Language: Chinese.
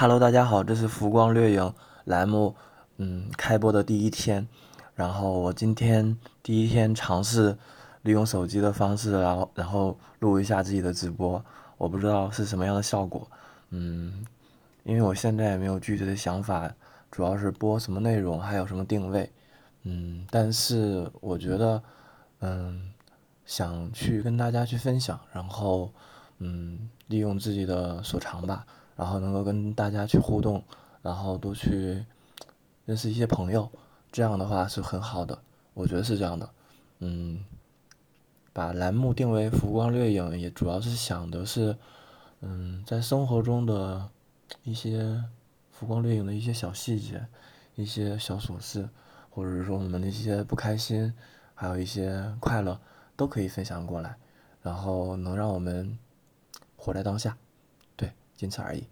Hello，大家好，这是浮光掠影栏目，嗯，开播的第一天，然后我今天第一天尝试利用手机的方式，然后然后录一下自己的直播，我不知道是什么样的效果，嗯，因为我现在也没有具体的想法，主要是播什么内容，还有什么定位，嗯，但是我觉得，嗯，想去跟大家去分享，然后，嗯，利用自己的所长吧。然后能够跟大家去互动，然后多去认识一些朋友，这样的话是很好的，我觉得是这样的。嗯，把栏目定为浮光掠影，也主要是想的是，嗯，在生活中的一些浮光掠影的一些小细节，一些小琐事，或者是说我们的一些不开心，还有一些快乐，都可以分享过来，然后能让我们活在当下。对仅此而已。